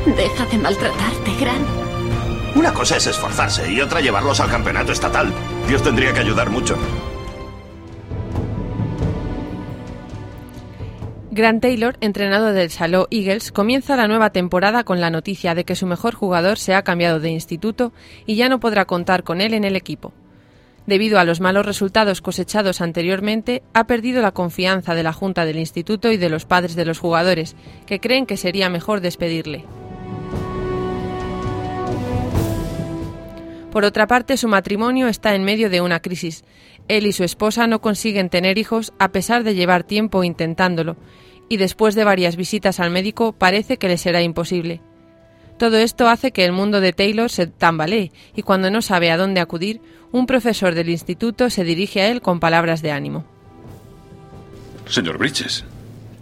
Deja de maltratarte, Gran. Una cosa es esforzarse y otra llevarlos al campeonato estatal. Dios tendría que ayudar mucho. Grant Taylor, entrenador del Saló Eagles, comienza la nueva temporada con la noticia de que su mejor jugador se ha cambiado de instituto y ya no podrá contar con él en el equipo. Debido a los malos resultados cosechados anteriormente, ha perdido la confianza de la Junta del Instituto y de los padres de los jugadores, que creen que sería mejor despedirle. Por otra parte, su matrimonio está en medio de una crisis. Él y su esposa no consiguen tener hijos a pesar de llevar tiempo intentándolo, y después de varias visitas al médico parece que le será imposible. Todo esto hace que el mundo de Taylor se tambalee y cuando no sabe a dónde acudir, un profesor del instituto se dirige a él con palabras de ánimo. Señor Bridges,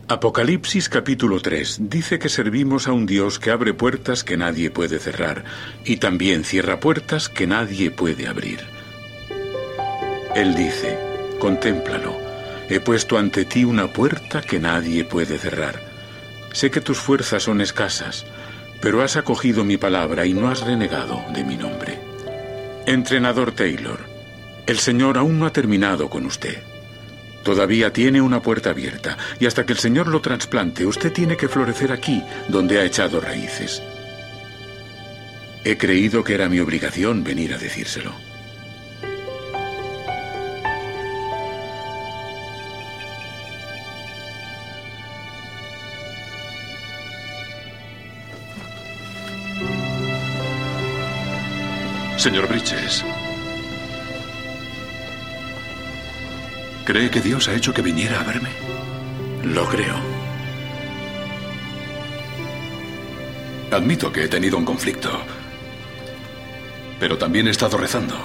Apocalipsis capítulo 3 dice que servimos a un Dios que abre puertas que nadie puede cerrar y también cierra puertas que nadie puede abrir. Él dice, contémplalo, he puesto ante ti una puerta que nadie puede cerrar. Sé que tus fuerzas son escasas, pero has acogido mi palabra y no has renegado de mi nombre. Entrenador Taylor, el Señor aún no ha terminado con usted. Todavía tiene una puerta abierta y hasta que el Señor lo trasplante, usted tiene que florecer aquí, donde ha echado raíces. He creído que era mi obligación venir a decírselo. Señor Bridges, ¿cree que Dios ha hecho que viniera a verme? Lo creo. Admito que he tenido un conflicto. Pero también he estado rezando.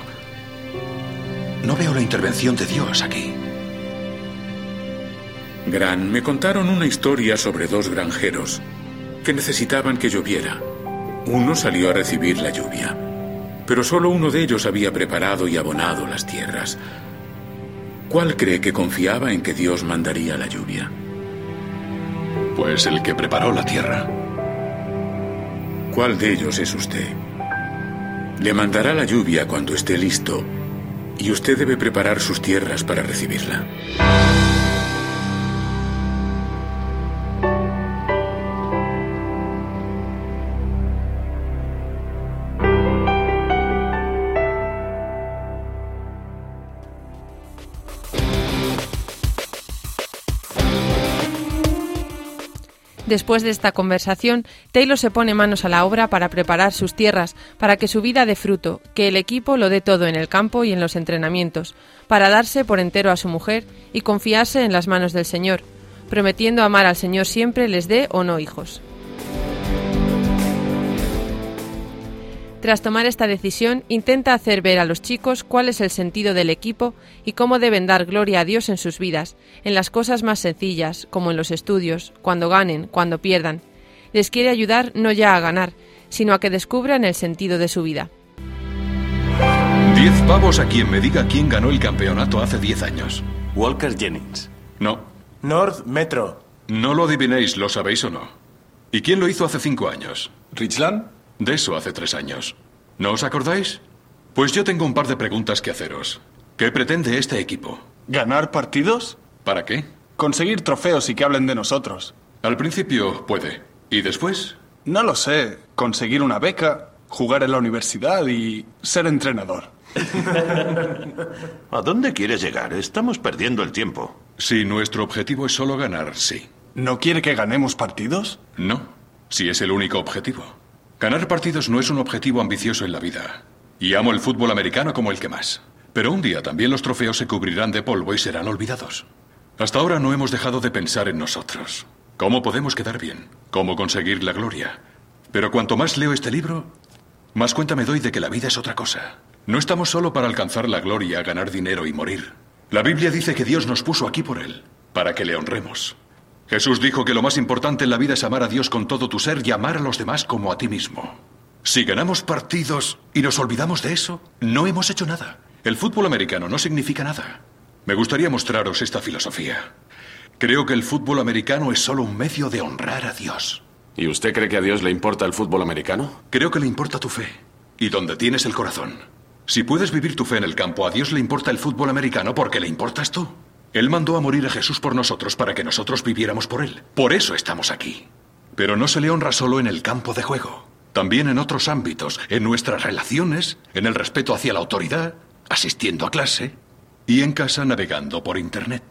No veo la intervención de Dios aquí. Gran, me contaron una historia sobre dos granjeros que necesitaban que lloviera. Uno salió a recibir la lluvia, pero solo uno de ellos había preparado y abonado las tierras. ¿Cuál cree que confiaba en que Dios mandaría la lluvia? Pues el que preparó la tierra. ¿Cuál de ellos es usted? Le mandará la lluvia cuando esté listo y usted debe preparar sus tierras para recibirla. Después de esta conversación, Taylor se pone manos a la obra para preparar sus tierras, para que su vida dé fruto, que el equipo lo dé todo en el campo y en los entrenamientos, para darse por entero a su mujer y confiarse en las manos del Señor, prometiendo amar al Señor siempre les dé o no hijos. Tras tomar esta decisión, intenta hacer ver a los chicos cuál es el sentido del equipo y cómo deben dar gloria a Dios en sus vidas, en las cosas más sencillas, como en los estudios, cuando ganen, cuando pierdan. Les quiere ayudar no ya a ganar, sino a que descubran el sentido de su vida. Diez pavos a quien me diga quién ganó el campeonato hace diez años. Walker Jennings. No. North Metro. No lo adivinéis, ¿lo sabéis o no? ¿Y quién lo hizo hace cinco años? ¿Richland? De eso hace tres años. ¿No os acordáis? Pues yo tengo un par de preguntas que haceros. ¿Qué pretende este equipo? ¿Ganar partidos? ¿Para qué? Conseguir trofeos y que hablen de nosotros. Al principio puede. ¿Y después? No lo sé. Conseguir una beca, jugar en la universidad y ser entrenador. ¿A dónde quieres llegar? Estamos perdiendo el tiempo. Si nuestro objetivo es solo ganar, sí. ¿No quiere que ganemos partidos? No, si es el único objetivo. Ganar partidos no es un objetivo ambicioso en la vida. Y amo el fútbol americano como el que más. Pero un día también los trofeos se cubrirán de polvo y serán olvidados. Hasta ahora no hemos dejado de pensar en nosotros. ¿Cómo podemos quedar bien? ¿Cómo conseguir la gloria? Pero cuanto más leo este libro, más cuenta me doy de que la vida es otra cosa. No estamos solo para alcanzar la gloria, ganar dinero y morir. La Biblia dice que Dios nos puso aquí por Él, para que le honremos. Jesús dijo que lo más importante en la vida es amar a Dios con todo tu ser y amar a los demás como a ti mismo. Si ganamos partidos y nos olvidamos de eso, no hemos hecho nada. El fútbol americano no significa nada. Me gustaría mostraros esta filosofía. Creo que el fútbol americano es solo un medio de honrar a Dios. ¿Y usted cree que a Dios le importa el fútbol americano? Creo que le importa tu fe y donde tienes el corazón. Si puedes vivir tu fe en el campo, a Dios le importa el fútbol americano porque le importas tú. Él mandó a morir a Jesús por nosotros para que nosotros viviéramos por Él. Por eso estamos aquí. Pero no se le honra solo en el campo de juego, también en otros ámbitos, en nuestras relaciones, en el respeto hacia la autoridad, asistiendo a clase y en casa navegando por Internet.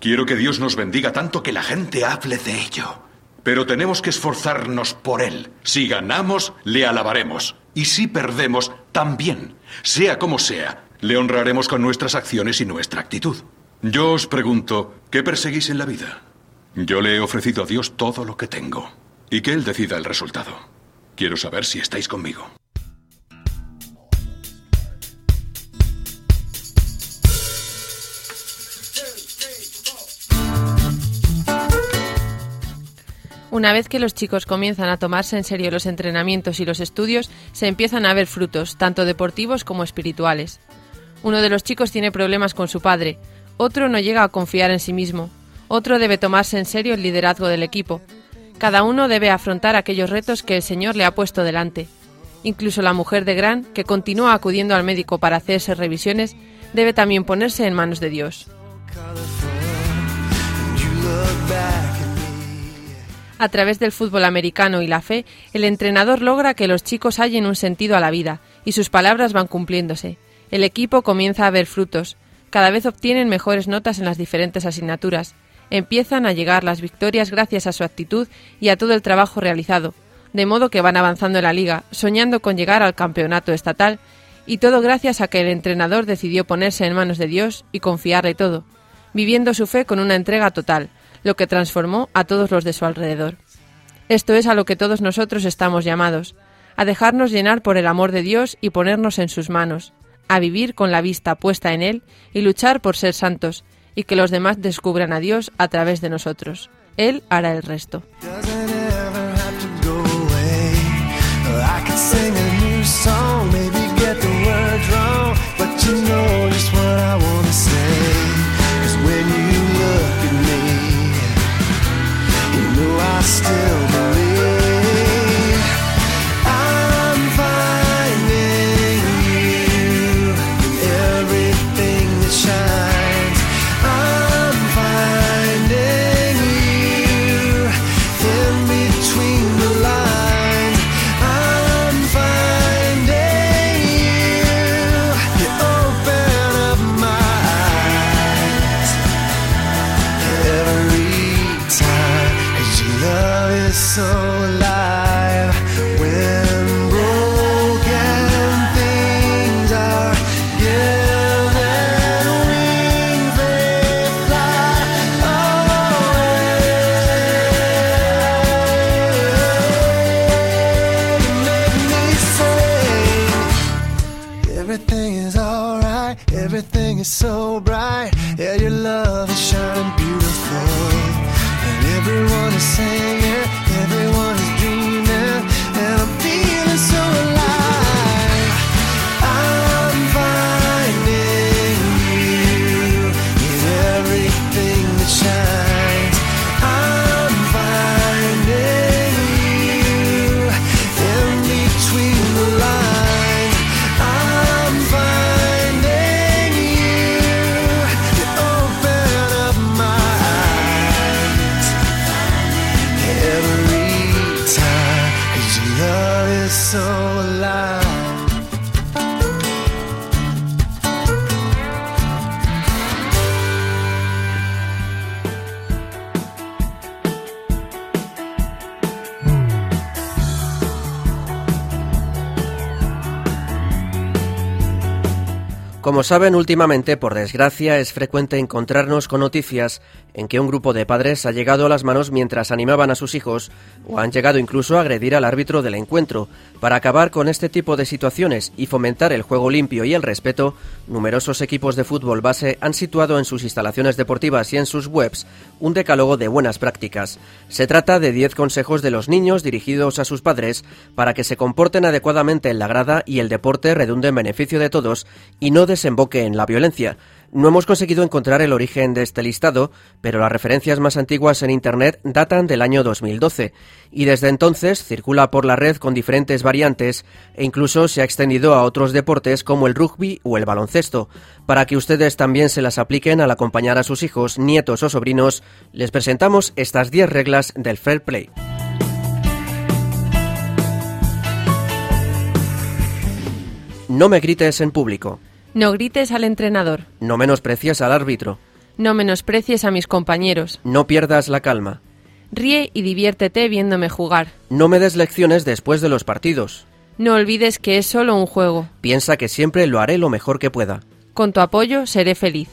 Quiero que Dios nos bendiga tanto que la gente hable de ello. Pero tenemos que esforzarnos por Él. Si ganamos, le alabaremos. Y si perdemos, también. Sea como sea, le honraremos con nuestras acciones y nuestra actitud. Yo os pregunto, ¿qué perseguís en la vida? Yo le he ofrecido a Dios todo lo que tengo y que Él decida el resultado. Quiero saber si estáis conmigo. Una vez que los chicos comienzan a tomarse en serio los entrenamientos y los estudios, se empiezan a ver frutos, tanto deportivos como espirituales. Uno de los chicos tiene problemas con su padre, otro no llega a confiar en sí mismo, otro debe tomarse en serio el liderazgo del equipo. Cada uno debe afrontar aquellos retos que el Señor le ha puesto delante. Incluso la mujer de Gran, que continúa acudiendo al médico para hacerse revisiones, debe también ponerse en manos de Dios. A través del fútbol americano y la fe, el entrenador logra que los chicos hallen un sentido a la vida, y sus palabras van cumpliéndose. El equipo comienza a ver frutos, cada vez obtienen mejores notas en las diferentes asignaturas. Empiezan a llegar las victorias gracias a su actitud y a todo el trabajo realizado, de modo que van avanzando en la liga, soñando con llegar al campeonato estatal, y todo gracias a que el entrenador decidió ponerse en manos de Dios y confiarle todo, viviendo su fe con una entrega total, lo que transformó a todos los de su alrededor. Esto es a lo que todos nosotros estamos llamados, a dejarnos llenar por el amor de Dios y ponernos en sus manos, a vivir con la vista puesta en Él y luchar por ser santos, y que los demás descubran a Dios a través de nosotros. Él hará el resto. Saben, últimamente, por desgracia, es frecuente encontrarnos con noticias en que un grupo de padres ha llegado a las manos mientras animaban a sus hijos o han llegado incluso a agredir al árbitro del encuentro. Para acabar con este tipo de situaciones y fomentar el juego limpio y el respeto, numerosos equipos de fútbol base han situado en sus instalaciones deportivas y en sus webs un decálogo de buenas prácticas. Se trata de 10 consejos de los niños dirigidos a sus padres para que se comporten adecuadamente en la grada y el deporte redunde en beneficio de todos y no desemboque en la violencia. No hemos conseguido encontrar el origen de este listado, pero las referencias más antiguas en Internet datan del año 2012 y desde entonces circula por la red con diferentes variantes e incluso se ha extendido a otros deportes como el rugby o el baloncesto. Para que ustedes también se las apliquen al acompañar a sus hijos, nietos o sobrinos, les presentamos estas 10 reglas del fair play. No me grites en público. No grites al entrenador. No menosprecies al árbitro. No menosprecies a mis compañeros. No pierdas la calma. Ríe y diviértete viéndome jugar. No me des lecciones después de los partidos. No olvides que es solo un juego. Piensa que siempre lo haré lo mejor que pueda. Con tu apoyo seré feliz.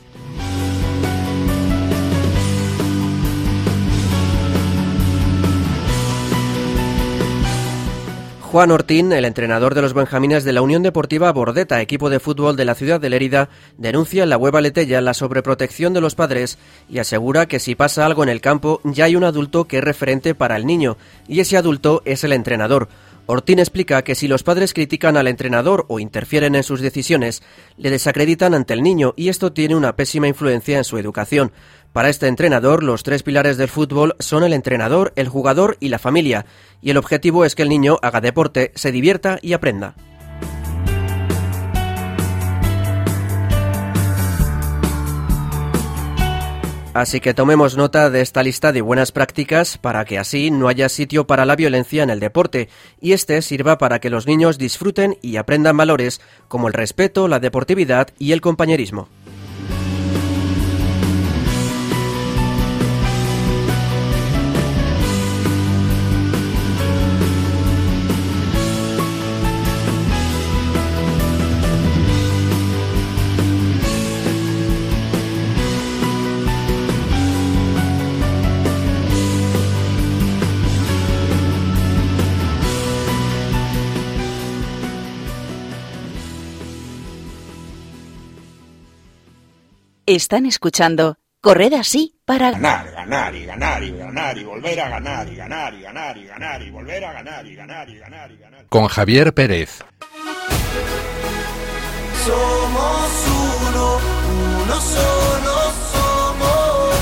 Juan Ortín, el entrenador de los Benjamines de la Unión Deportiva Bordeta, equipo de fútbol de la ciudad de Lérida, denuncia en la web Aletella la sobreprotección de los padres y asegura que si pasa algo en el campo ya hay un adulto que es referente para el niño y ese adulto es el entrenador. Ortín explica que si los padres critican al entrenador o interfieren en sus decisiones, le desacreditan ante el niño y esto tiene una pésima influencia en su educación. Para este entrenador, los tres pilares del fútbol son el entrenador, el jugador y la familia, y el objetivo es que el niño haga deporte, se divierta y aprenda. Así que tomemos nota de esta lista de buenas prácticas para que así no haya sitio para la violencia en el deporte y este sirva para que los niños disfruten y aprendan valores como el respeto, la deportividad y el compañerismo. Están escuchando Corred así para ganar, ganar y ganar y ganar y volver a ganar y ganar y ganar y ganar y volver a ganar y ganar y ganar y ganar. Con Javier Pérez. Somos uno, uno solo somos.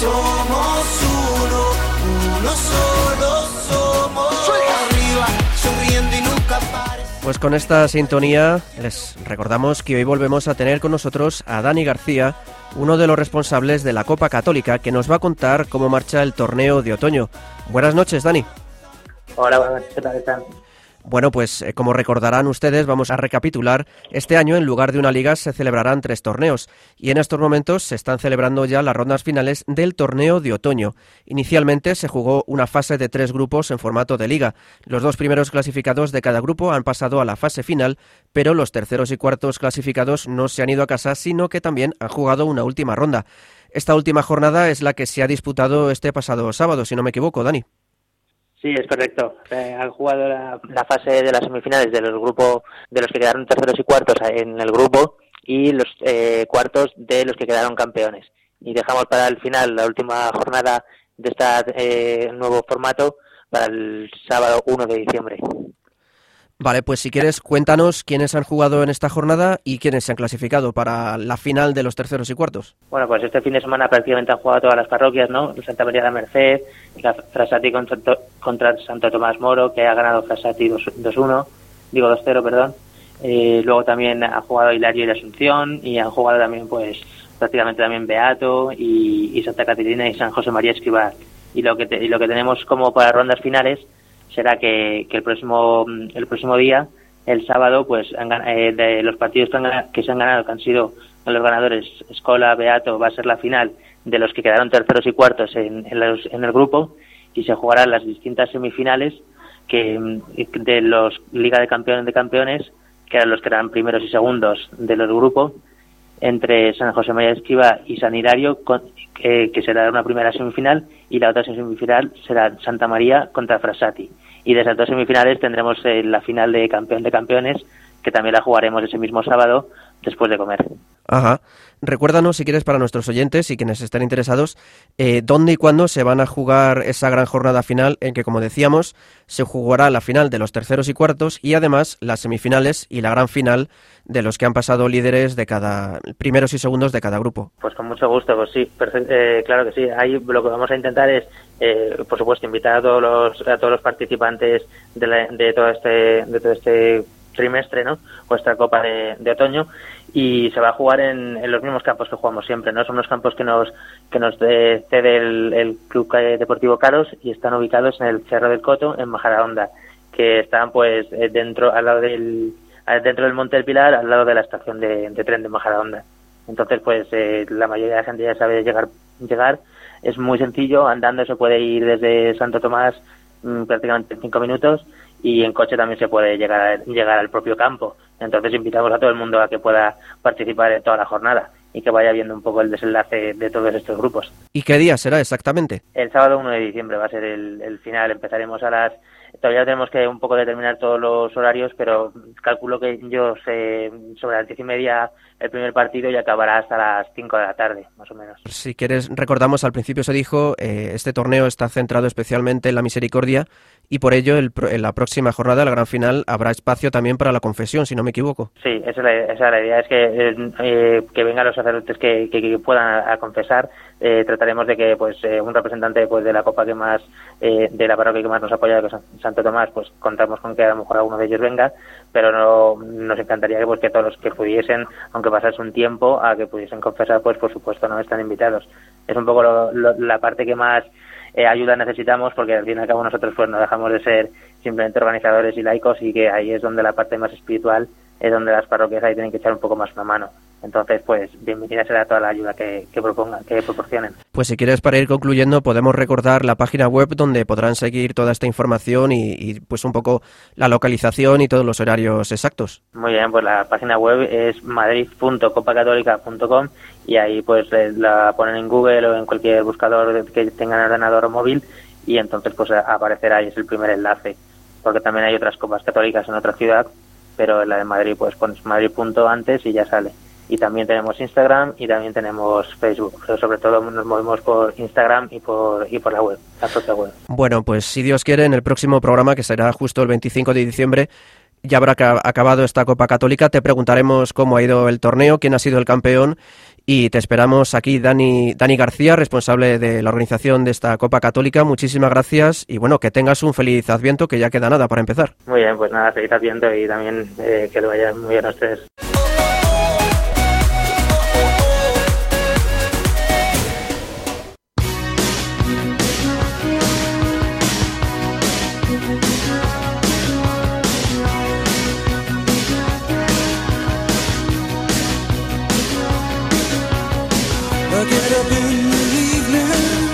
Somos uno, uno solo somos. Pues con esta sintonía les recordamos que hoy volvemos a tener con nosotros a Dani García, uno de los responsables de la Copa Católica, que nos va a contar cómo marcha el torneo de otoño. Buenas noches, Dani. Hola, buenas noches, ¿qué tal? Bueno, pues eh, como recordarán ustedes, vamos a recapitular. Este año, en lugar de una liga, se celebrarán tres torneos y en estos momentos se están celebrando ya las rondas finales del torneo de otoño. Inicialmente se jugó una fase de tres grupos en formato de liga. Los dos primeros clasificados de cada grupo han pasado a la fase final, pero los terceros y cuartos clasificados no se han ido a casa, sino que también han jugado una última ronda. Esta última jornada es la que se ha disputado este pasado sábado, si no me equivoco, Dani. Sí, es correcto. Eh, han jugado la, fase de las semifinales de los grupos de los que quedaron terceros y cuartos en el grupo y los eh, cuartos de los que quedaron campeones. Y dejamos para el final la última jornada de este nuevo formato para el sábado 1 de diciembre. Vale, pues si quieres, cuéntanos quiénes han jugado en esta jornada y quiénes se han clasificado para la final de los terceros y cuartos. Bueno, pues este fin de semana prácticamente han jugado todas las parroquias, ¿no? Santa María de la Merced, la Frasati contra, contra Santo Tomás Moro, que ha ganado Frasati 2-1, digo 2-0, perdón. Eh, luego también ha jugado Hilario y Asunción y han jugado también, pues, prácticamente también Beato y, y Santa Caterina y San José María Escribá. Y lo que, te, y lo que tenemos como para rondas finales será que, el próximo el próximo día el sábado pues han, eh, de los partidos que, han, que, se han ganado que han sido los ganadores Escola Beato va a ser la final de los que quedaron terceros y cuartos en, en, los, en el grupo y se jugarán las distintas semifinales que de los Liga de Campeones de Campeones que eran los que eran primeros y segundos de los grupos entre San José María Esquiva y San con, eh, que será una primera semifinal, y la otra semifinal será Santa María contra Frassati. Y de esas dos semifinales tendremos eh, la final de campeón de campeones, que también la jugaremos ese mismo sábado después de comer. Ajá. Recuérdanos, si quieres, para nuestros oyentes y quienes estén interesados, eh, dónde y cuándo se van a jugar esa gran jornada final en que, como decíamos, se jugará la final de los terceros y cuartos y además las semifinales y la gran final de los que han pasado líderes de cada primeros y segundos de cada grupo. Pues con mucho gusto, pues sí, eh, claro que sí. Ahí lo que vamos a intentar es, eh, por supuesto, invitar a todos los a todos los participantes de, la, de todo este de todo este trimestre, ¿no? Copa de, de Otoño y se va a jugar en, en, los mismos campos que jugamos siempre, ¿no? Son los campos que nos que nos cede el, Club Deportivo Caros y están ubicados en el Cerro del Coto, en Majadahonda, que están pues eh, dentro al lado del dentro del Monte del Pilar, al lado de la estación de, de tren de Majadahonda. Entonces, pues eh, la mayoría de la gente ya sabe llegar llegar. Es muy sencillo, andando se puede ir desde Santo Tomás mmm, prácticamente en cinco minutos y en coche también se puede llegar a, llegar al propio campo. Entonces invitamos a todo el mundo a que pueda participar en toda la jornada y que vaya viendo un poco el desenlace de todos estos grupos. ¿Y qué día será exactamente? El sábado 1 de diciembre va a ser el, el final. Empezaremos a las todavía tenemos que un poco determinar todos los horarios, pero calculo que yo sé sobre las diez y media el primer partido y acabará hasta las 5 de la tarde, más o menos. Si quieres, recordamos, al principio se dijo, eh, este torneo está centrado especialmente en la misericordia y por ello el, en la próxima jornada, la gran final, habrá espacio también para la confesión, si no me equivoco. Sí, esa es la, esa es la idea, es que, eh, que vengan los sacerdotes que, que, que puedan a, a confesar. Eh, trataremos de que pues eh, un representante pues de la copa que más eh, de la parroquia que más nos apoya que es Santo Tomás pues contamos con que a lo mejor alguno de ellos venga pero no nos encantaría que pues que todos los que pudiesen aunque pasase un tiempo a que pudiesen confesar pues por supuesto no están invitados. Es un poco lo, lo, la parte que más eh, ayuda necesitamos porque al fin y al cabo nosotros pues no dejamos de ser simplemente organizadores y laicos y que ahí es donde la parte más espiritual es donde las parroquias ahí tienen que echar un poco más una mano entonces, pues bienvenida será toda la ayuda que, que, propongan, que proporcionen. Pues si quieres, para ir concluyendo, podemos recordar la página web donde podrán seguir toda esta información y, y, pues un poco la localización y todos los horarios exactos. Muy bien, pues la página web es madrid.copacatólica.com y ahí pues la ponen en Google o en cualquier buscador que tengan ordenador o móvil y entonces pues aparecerá y es el primer enlace porque también hay otras copas católicas en otra ciudad pero la de Madrid pues pones Madrid punto antes y ya sale. Y también tenemos Instagram y también tenemos Facebook, pero sobre todo nos movemos por Instagram y por, y por la web, la propia web. Bueno, pues si Dios quiere, en el próximo programa, que será justo el 25 de diciembre, ya habrá ca- acabado esta Copa Católica. Te preguntaremos cómo ha ido el torneo, quién ha sido el campeón y te esperamos aquí, Dani, Dani García, responsable de la organización de esta Copa Católica. Muchísimas gracias y bueno, que tengas un feliz adviento, que ya queda nada para empezar. Muy bien, pues nada, feliz Adviento y también eh, que le vaya muy bien a ustedes. Get up in the evening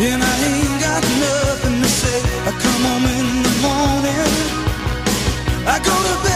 and I ain't got nothing to say. I come home in the morning. I go to bed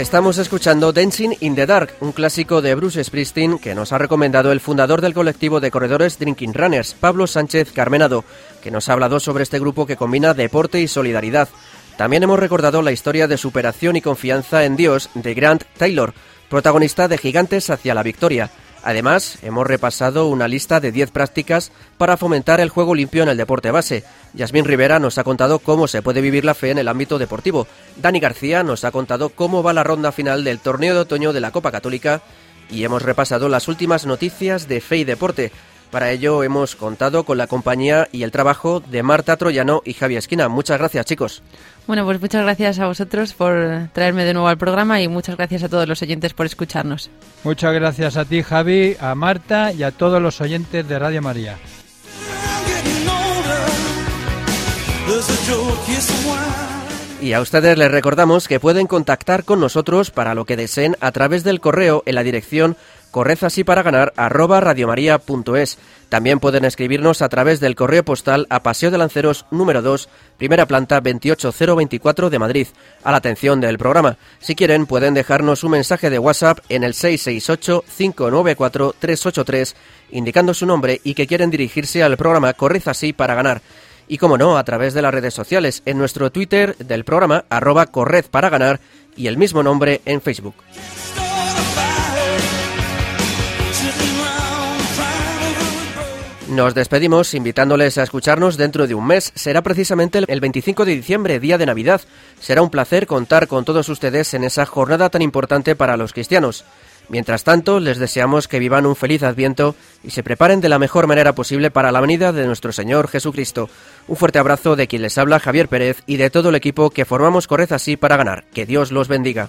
Estamos escuchando Dancing in the Dark, un clásico de Bruce Springsteen que nos ha recomendado el fundador del colectivo de corredores Drinking Runners, Pablo Sánchez Carmenado, que nos ha hablado sobre este grupo que combina deporte y solidaridad. También hemos recordado la historia de superación y confianza en Dios de Grant Taylor, protagonista de Gigantes hacia la victoria. Además, hemos repasado una lista de 10 prácticas para fomentar el juego limpio en el deporte base. Yasmín Rivera nos ha contado cómo se puede vivir la fe en el ámbito deportivo. Dani García nos ha contado cómo va la ronda final del torneo de otoño de la Copa Católica y hemos repasado las últimas noticias de Fe y Deporte. Para ello hemos contado con la compañía y el trabajo de Marta Troyano y Javier Esquina. Muchas gracias, chicos. Bueno, pues muchas gracias a vosotros por traerme de nuevo al programa y muchas gracias a todos los oyentes por escucharnos. Muchas gracias a ti, Javi, a Marta y a todos los oyentes de Radio María. Y a ustedes les recordamos que pueden contactar con nosotros para lo que deseen a través del correo en la dirección correzasíparaganar arroba radiomaria.es. También pueden escribirnos a través del correo postal a Paseo de Lanceros número 2, primera planta 28024 de Madrid, a la atención del programa. Si quieren, pueden dejarnos un mensaje de WhatsApp en el 668-594-383, indicando su nombre y que quieren dirigirse al programa Correz Así para ganar. Y como no, a través de las redes sociales, en nuestro Twitter del programa, arroba Corred para ganar, y el mismo nombre en Facebook. Nos despedimos invitándoles a escucharnos dentro de un mes. Será precisamente el 25 de diciembre, día de Navidad. Será un placer contar con todos ustedes en esa jornada tan importante para los cristianos. Mientras tanto, les deseamos que vivan un feliz adviento y se preparen de la mejor manera posible para la venida de nuestro Señor Jesucristo. Un fuerte abrazo de quien les habla Javier Pérez y de todo el equipo que formamos Corred así para ganar. Que Dios los bendiga.